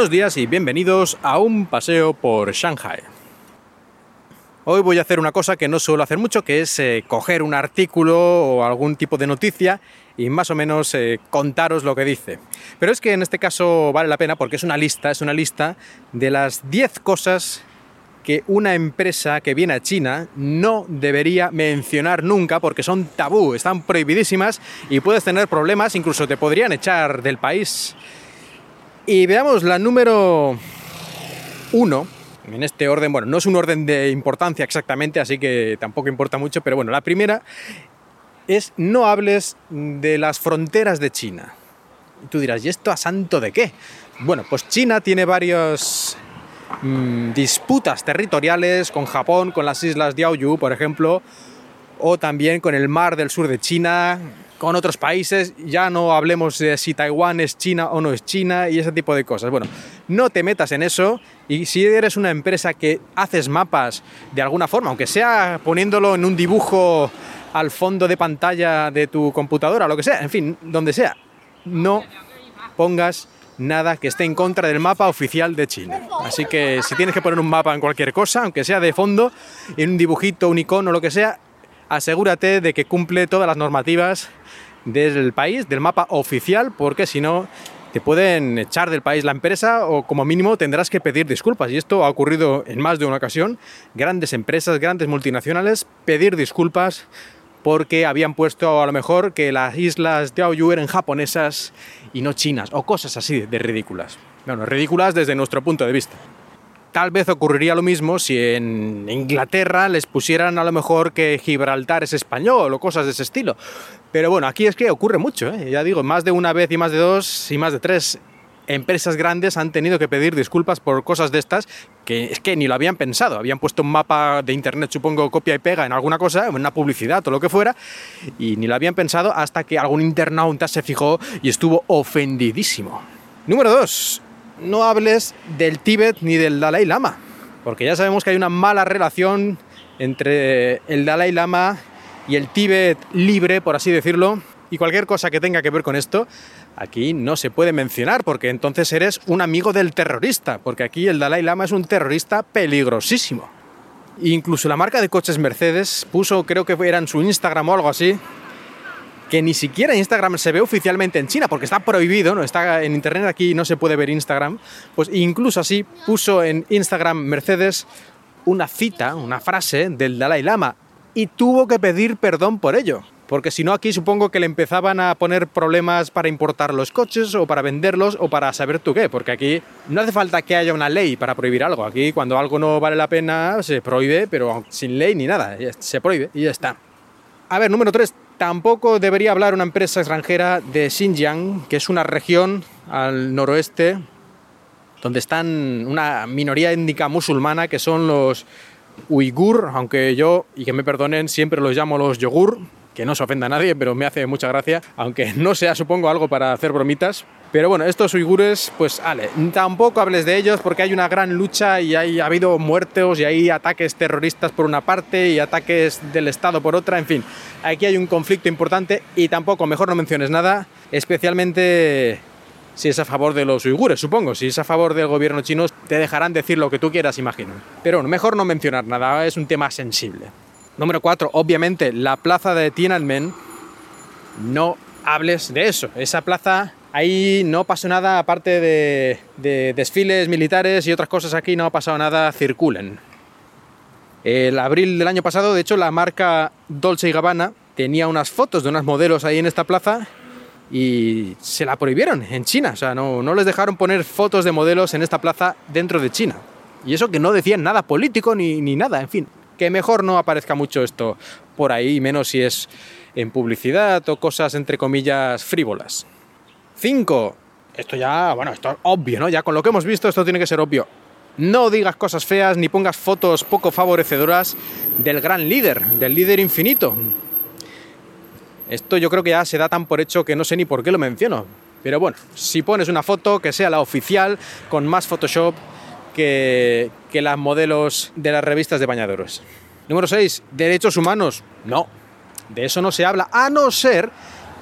Buenos días y bienvenidos a un paseo por Shanghai. Hoy voy a hacer una cosa que no suelo hacer mucho, que es eh, coger un artículo o algún tipo de noticia y más o menos eh, contaros lo que dice. Pero es que en este caso vale la pena porque es una lista, es una lista de las 10 cosas que una empresa que viene a China no debería mencionar nunca porque son tabú, están prohibidísimas y puedes tener problemas, incluso te podrían echar del país. Y veamos la número uno, en este orden, bueno, no es un orden de importancia exactamente, así que tampoco importa mucho, pero bueno, la primera es no hables de las fronteras de China. Y tú dirás, ¿y esto a santo de qué? Bueno, pues China tiene varios Mm, disputas territoriales con Japón, con las islas Diaoyu, por ejemplo, o también con el mar del sur de China, con otros países, ya no hablemos de si Taiwán es China o no es China y ese tipo de cosas. Bueno, no te metas en eso y si eres una empresa que haces mapas de alguna forma, aunque sea poniéndolo en un dibujo al fondo de pantalla de tu computadora, lo que sea, en fin, donde sea, no pongas nada que esté en contra del mapa oficial de China. Así que si tienes que poner un mapa en cualquier cosa, aunque sea de fondo, en un dibujito, un icono, lo que sea, asegúrate de que cumple todas las normativas del país, del mapa oficial, porque si no te pueden echar del país la empresa o como mínimo tendrás que pedir disculpas. Y esto ha ocurrido en más de una ocasión. Grandes empresas, grandes multinacionales, pedir disculpas porque habían puesto a lo mejor que las islas de Aoyu eran japonesas y no chinas, o cosas así de ridículas. Bueno, ridículas desde nuestro punto de vista. Tal vez ocurriría lo mismo si en Inglaterra les pusieran a lo mejor que Gibraltar es español o cosas de ese estilo. Pero bueno, aquí es que ocurre mucho, ¿eh? ya digo, más de una vez y más de dos y más de tres empresas grandes han tenido que pedir disculpas por cosas de estas que es que ni lo habían pensado. Habían puesto un mapa de internet, supongo, copia y pega en alguna cosa, en una publicidad o lo que fuera, y ni lo habían pensado hasta que algún internauta se fijó y estuvo ofendidísimo. Número 2. No hables del Tíbet ni del Dalai Lama, porque ya sabemos que hay una mala relación entre el Dalai Lama y el Tíbet libre, por así decirlo, y cualquier cosa que tenga que ver con esto, aquí no se puede mencionar, porque entonces eres un amigo del terrorista, porque aquí el Dalai Lama es un terrorista peligrosísimo. Incluso la marca de coches Mercedes puso, creo que era en su Instagram o algo así, que ni siquiera Instagram se ve oficialmente en China, porque está prohibido, no está en internet aquí no se puede ver Instagram, pues incluso así puso en Instagram Mercedes una cita, una frase del Dalai Lama y tuvo que pedir perdón por ello porque si no aquí supongo que le empezaban a poner problemas para importar los coches o para venderlos o para saber tú qué, porque aquí no hace falta que haya una ley para prohibir algo, aquí cuando algo no vale la pena se prohíbe, pero sin ley ni nada, se prohíbe y ya está. A ver, número 3, tampoco debería hablar una empresa extranjera de Xinjiang, que es una región al noroeste donde están una minoría étnica musulmana que son los uigur, aunque yo, y que me perdonen, siempre los llamo los yogur, que no se ofenda a nadie, pero me hace mucha gracia, aunque no sea, supongo, algo para hacer bromitas. Pero bueno, estos uigures, pues ale, tampoco hables de ellos porque hay una gran lucha y hay, ha habido muertos y hay ataques terroristas por una parte y ataques del Estado por otra, en fin, aquí hay un conflicto importante y tampoco, mejor no menciones nada, especialmente si es a favor de los uigures, supongo, si es a favor del gobierno chino, te dejarán decir lo que tú quieras, imagino. Pero bueno, mejor no mencionar nada, es un tema sensible. Número 4, obviamente, la plaza de Tiananmen, no hables de eso. Esa plaza, ahí no pasó nada, aparte de, desfiles militares y otras cosas aquí, no ha pasado nada, circulen. El abril del año pasado, de hecho, la marca Dolce y Gabbana tenía unas fotos de unos modelos ahí en esta plaza y se la prohibieron en China. O sea, no, no les dejaron poner fotos de modelos en esta plaza dentro de China. Y eso que no decían nada político ni, ni nada, en fin que mejor no aparezca mucho esto por ahí, menos si es en publicidad o cosas entre comillas frívolas. 5. Esto ya, bueno, esto es obvio, ¿no? Ya con lo que hemos visto esto tiene que ser obvio. No digas cosas feas ni pongas fotos poco favorecedoras del gran líder, del líder infinito. Esto yo creo que ya se da tan por hecho que no sé ni por qué lo menciono. Pero bueno, si pones una foto que sea la oficial, con más Photoshop, que, las modelos de las revistas de bañadores. Número 6. Derechos humanos. No, de eso no se habla, a no ser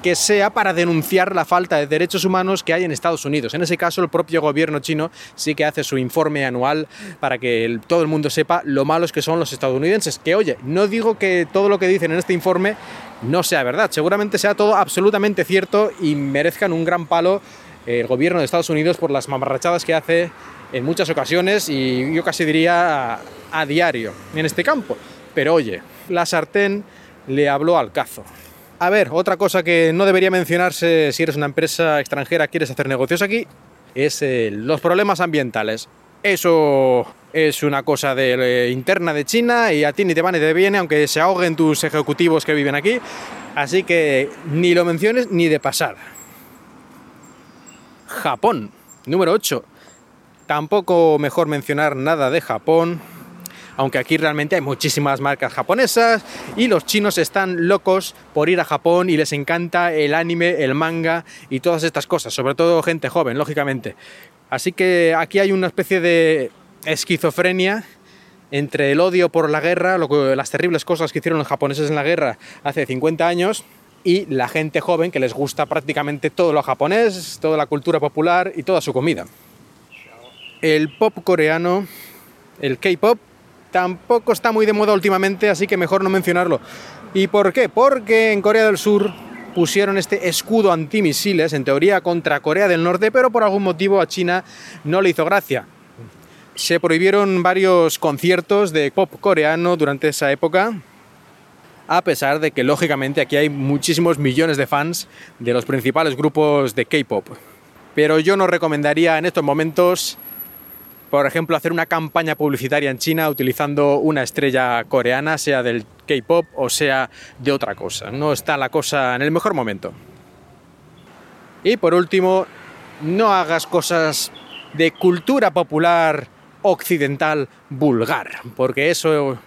que sea para denunciar la falta de derechos humanos que hay en Estados Unidos. En ese caso, el propio gobierno chino sí que hace su informe anual para que todo el mundo sepa lo malos que son los estadounidenses. Que oye, no digo que todo lo que dicen en este informe no sea verdad, seguramente sea todo absolutamente cierto y merezcan un gran palo el gobierno de Estados Unidos por las mamarrachadas que hace en muchas ocasiones y yo casi diría a, a diario en este campo. Pero oye, la sartén le habló al cazo. A ver, otra cosa que no debería mencionarse si eres una empresa extranjera, quieres hacer negocios aquí, es eh, los problemas ambientales. Eso es una cosa eh, interna de China y a ti ni te va ni te viene, aunque se ahoguen tus ejecutivos que viven aquí. Así que ni lo menciones ni de pasar. Japón, número 8. Tampoco mejor mencionar nada de Japón aunque aquí realmente hay muchísimas marcas japonesas y los chinos están locos por ir a Japón y les encanta el anime, el manga y todas estas cosas, sobre todo gente joven, lógicamente. Así que aquí hay una especie de esquizofrenia entre el odio por la guerra, las terribles cosas que hicieron los japoneses en la guerra hace 50 años, y la gente joven que les gusta prácticamente todo lo japonés, toda la cultura popular y toda su comida. El pop coreano, el K-pop, tampoco está muy de moda últimamente, así que mejor no mencionarlo. ¿Y por qué? Porque en Corea del Sur pusieron este escudo antimisiles, en teoría contra Corea del Norte, pero por algún motivo a China no le hizo gracia. Se prohibieron varios conciertos de pop coreano durante esa época, a pesar de que lógicamente aquí hay muchísimos millones de fans de los principales grupos de K-pop. Pero yo no recomendaría en estos momentos por ejemplo, hacer una campaña publicitaria en China utilizando una estrella coreana, sea del K-pop o sea de otra cosa. No está la cosa en el mejor momento. Y por último, no hagas cosas de cultura popular occidental vulgar, porque eso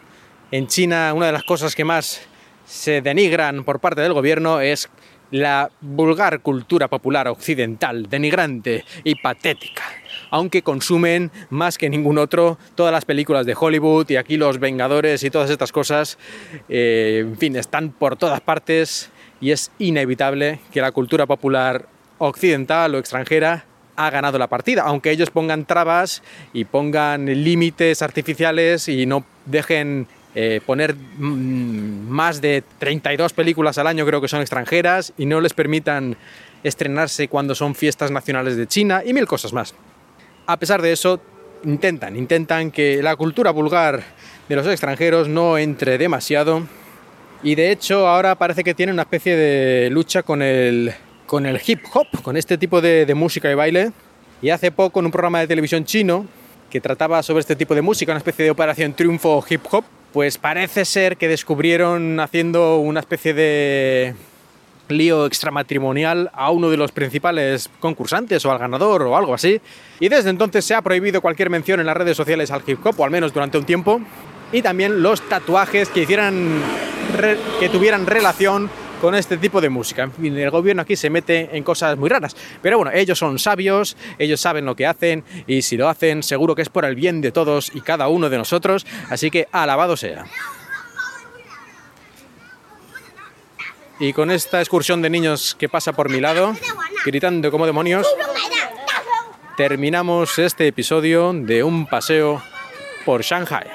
en China una de las cosas que más se denigran por parte del gobierno es la vulgar cultura popular occidental, denigrante y patética aunque consumen más que ningún otro todas las películas de Hollywood y aquí los Vengadores y todas estas cosas, eh, en fin, están por todas partes y es inevitable que la cultura popular occidental o extranjera ha ganado la partida, aunque ellos pongan trabas y pongan límites artificiales y no dejen eh, poner mm, más de 32 películas al año creo que son extranjeras y no les permitan estrenarse cuando son fiestas nacionales de China y mil cosas más a pesar de eso, intentan, intentan que la cultura vulgar de los extranjeros no entre demasiado. Y de hecho ahora parece que tiene una especie de lucha con el, con el hip hop, con este tipo de, de música y baile. Y hace poco en un programa de televisión chino que trataba sobre este tipo de música, una especie de operación triunfo hip hop, pues parece ser que descubrieron haciendo una especie de lío extramatrimonial a uno de los principales concursantes o al ganador o algo así. Y desde entonces se ha prohibido cualquier mención en las redes sociales al hip hop, o al menos durante un tiempo. Y también los tatuajes que hicieran que tuvieran relación con este tipo de música. En fin, el gobierno aquí se mete en cosas muy raras. Pero bueno, ellos son sabios, ellos saben lo que hacen y si lo hacen seguro que es por el bien de todos y cada uno de nosotros. Así que alabado sea. Y con esta excursión de niños que pasa por mi lado, gritando como demonios, terminamos este episodio de un paseo por Shanghai.